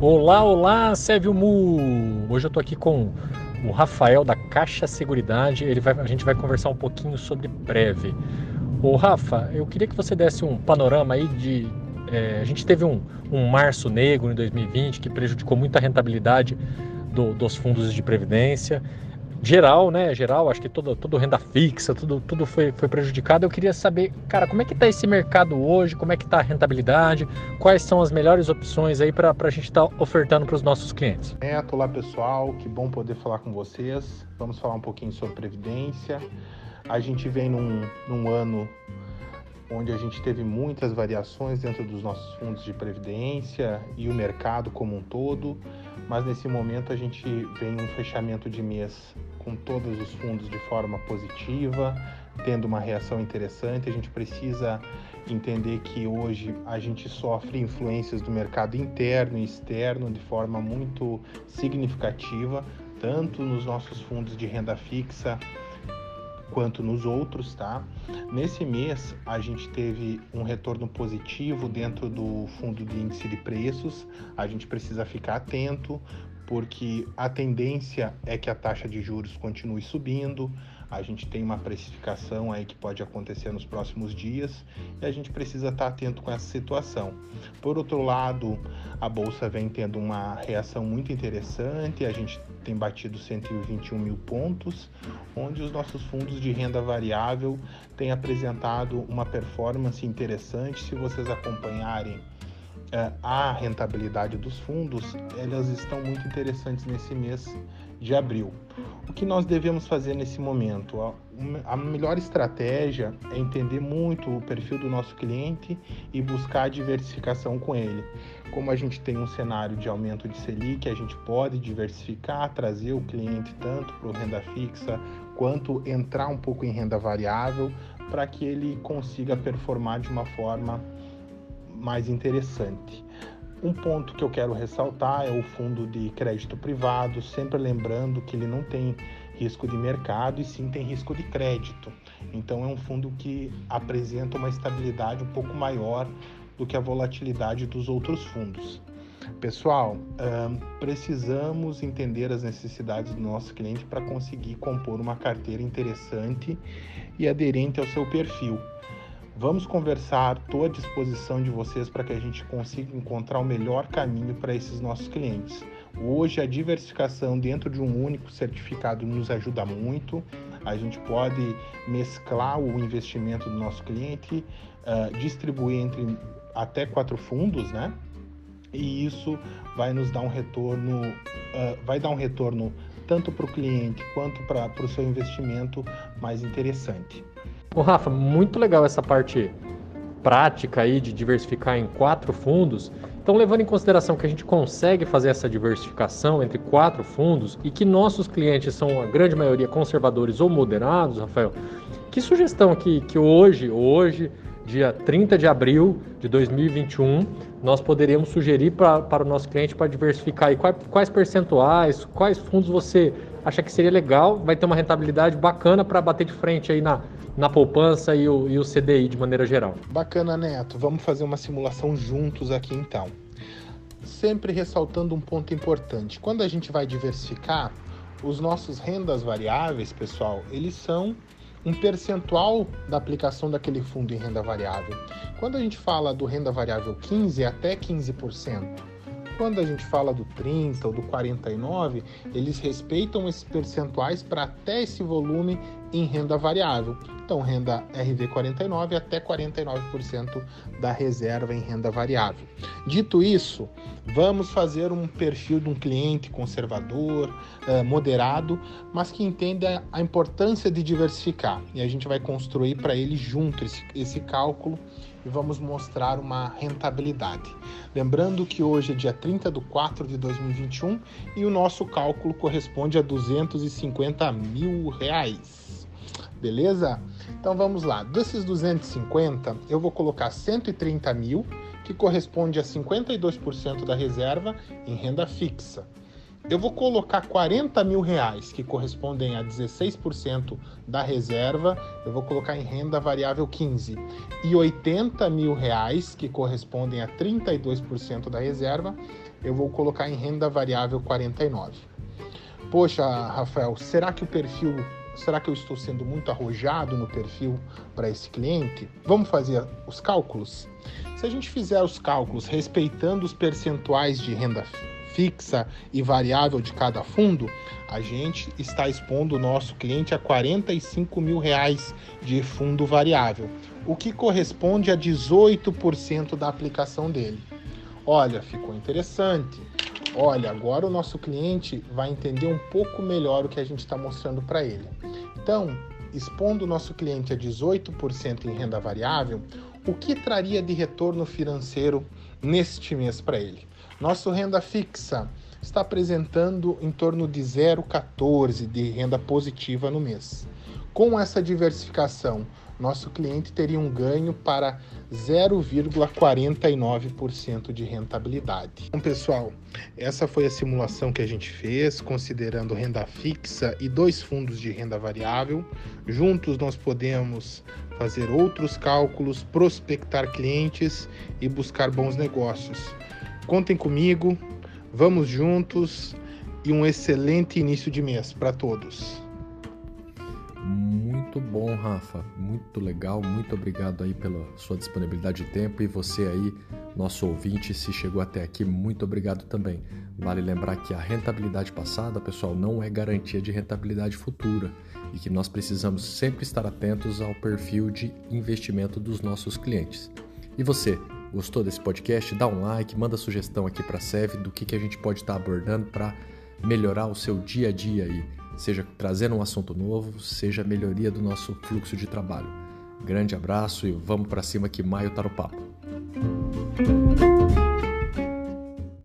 Olá, olá, Sérgio Mu! Hoje eu tô aqui com o Rafael da Caixa Seguridade. Ele vai, a gente vai conversar um pouquinho sobre Preve. Ô Rafa, eu queria que você desse um panorama aí de. É, a gente teve um, um março negro em 2020 que prejudicou muito a rentabilidade do, dos fundos de previdência geral, né? Geral, acho que toda, toda renda fixa, tudo, tudo foi, foi prejudicado. Eu queria saber, cara, como é que está esse mercado hoje? Como é que está a rentabilidade? Quais são as melhores opções aí para a gente estar tá ofertando para os nossos clientes? Neto, olá pessoal, que bom poder falar com vocês. Vamos falar um pouquinho sobre previdência. A gente vem num, num ano onde a gente teve muitas variações dentro dos nossos fundos de previdência e o mercado como um todo, mas nesse momento a gente vem um fechamento de mês com todos os fundos de forma positiva, tendo uma reação interessante. A gente precisa entender que hoje a gente sofre influências do mercado interno e externo de forma muito significativa, tanto nos nossos fundos de renda fixa quanto nos outros, tá? Nesse mês a gente teve um retorno positivo dentro do fundo de índice de preços. A gente precisa ficar atento porque a tendência é que a taxa de juros continue subindo. A gente tem uma precificação aí que pode acontecer nos próximos dias e a gente precisa estar atento com essa situação. Por outro lado, a bolsa vem tendo uma reação muito interessante, a gente tem batido 121 mil pontos, onde os nossos fundos de renda variável têm apresentado uma performance interessante. Se vocês acompanharem é, a rentabilidade dos fundos, elas estão muito interessantes nesse mês de abril. O que nós devemos fazer nesse momento? A melhor estratégia é entender muito o perfil do nosso cliente e buscar a diversificação com ele. Como a gente tem um cenário de aumento de Selic, a gente pode diversificar, trazer o cliente tanto para renda fixa quanto entrar um pouco em renda variável para que ele consiga performar de uma forma mais interessante. Um ponto que eu quero ressaltar é o fundo de crédito privado, sempre lembrando que ele não tem risco de mercado e sim tem risco de crédito. Então é um fundo que apresenta uma estabilidade um pouco maior do que a volatilidade dos outros fundos. Pessoal, precisamos entender as necessidades do nosso cliente para conseguir compor uma carteira interessante e aderente ao seu perfil. Vamos conversar, estou à disposição de vocês para que a gente consiga encontrar o melhor caminho para esses nossos clientes. Hoje, a diversificação dentro de um único certificado nos ajuda muito. A gente pode mesclar o investimento do nosso cliente, uh, distribuir entre até quatro fundos, né? E isso vai nos dar um retorno, uh, vai dar um retorno tanto para o cliente quanto para o seu investimento mais interessante. Ô Rafa, muito legal essa parte prática aí de diversificar em quatro fundos. Então, levando em consideração que a gente consegue fazer essa diversificação entre quatro fundos e que nossos clientes são a grande maioria conservadores ou moderados, Rafael, que sugestão que, que hoje, hoje, dia 30 de abril de 2021, nós poderíamos sugerir pra, para o nosso cliente para diversificar? E quais, quais percentuais, quais fundos você acha que seria legal, vai ter uma rentabilidade bacana para bater de frente aí na, na poupança e o, e o CDI de maneira geral. Bacana, Neto. Vamos fazer uma simulação juntos aqui então. Sempre ressaltando um ponto importante. Quando a gente vai diversificar, os nossos rendas variáveis, pessoal, eles são um percentual da aplicação daquele fundo em renda variável. Quando a gente fala do renda variável 15, é até 15%. Quando a gente fala do 30 ou do 49, eles respeitam esses percentuais para até esse volume em renda variável. Então, renda RV49 até 49% da reserva em renda variável. Dito isso, vamos fazer um perfil de um cliente conservador, eh, moderado, mas que entenda a importância de diversificar. E a gente vai construir para ele junto esse, esse cálculo e vamos mostrar uma rentabilidade. Lembrando que hoje é dia 30 de 4 de 2021 e o nosso cálculo corresponde a 250 mil reais. Beleza? Então vamos lá. Desses 250, eu vou colocar 130 mil, que corresponde a 52% da reserva em renda fixa. Eu vou colocar 40 mil reais, que correspondem a 16% da reserva, eu vou colocar em renda variável 15. E 80 mil reais, que correspondem a 32% da reserva, eu vou colocar em renda variável 49. Poxa, Rafael, será que o perfil Será que eu estou sendo muito arrojado no perfil para esse cliente? Vamos fazer os cálculos? Se a gente fizer os cálculos respeitando os percentuais de renda fixa e variável de cada fundo, a gente está expondo o nosso cliente a 45 mil reais de fundo variável, o que corresponde a 18% da aplicação dele. Olha, ficou interessante. Olha, agora o nosso cliente vai entender um pouco melhor o que a gente está mostrando para ele. Então, expondo o nosso cliente a 18% em renda variável, o que traria de retorno financeiro neste mês para ele? Nosso renda fixa está apresentando em torno de 0,14 de renda positiva no mês. Com essa diversificação, nosso cliente teria um ganho para 0,49% de rentabilidade. Então, pessoal, essa foi a simulação que a gente fez, considerando renda fixa e dois fundos de renda variável. Juntos nós podemos fazer outros cálculos, prospectar clientes e buscar bons negócios. Contem comigo, vamos juntos e um excelente início de mês para todos. Muito bom, Rafa. Muito legal. Muito obrigado aí pela sua disponibilidade de tempo e você aí, nosso ouvinte, se chegou até aqui, muito obrigado também. Vale lembrar que a rentabilidade passada, pessoal, não é garantia de rentabilidade futura e que nós precisamos sempre estar atentos ao perfil de investimento dos nossos clientes. E você, Gostou desse podcast? Dá um like, manda sugestão aqui para a SEV do que, que a gente pode estar tá abordando para melhorar o seu dia a dia aí, seja trazendo um assunto novo, seja melhoria do nosso fluxo de trabalho. Grande abraço e vamos para cima que maio tá no papo.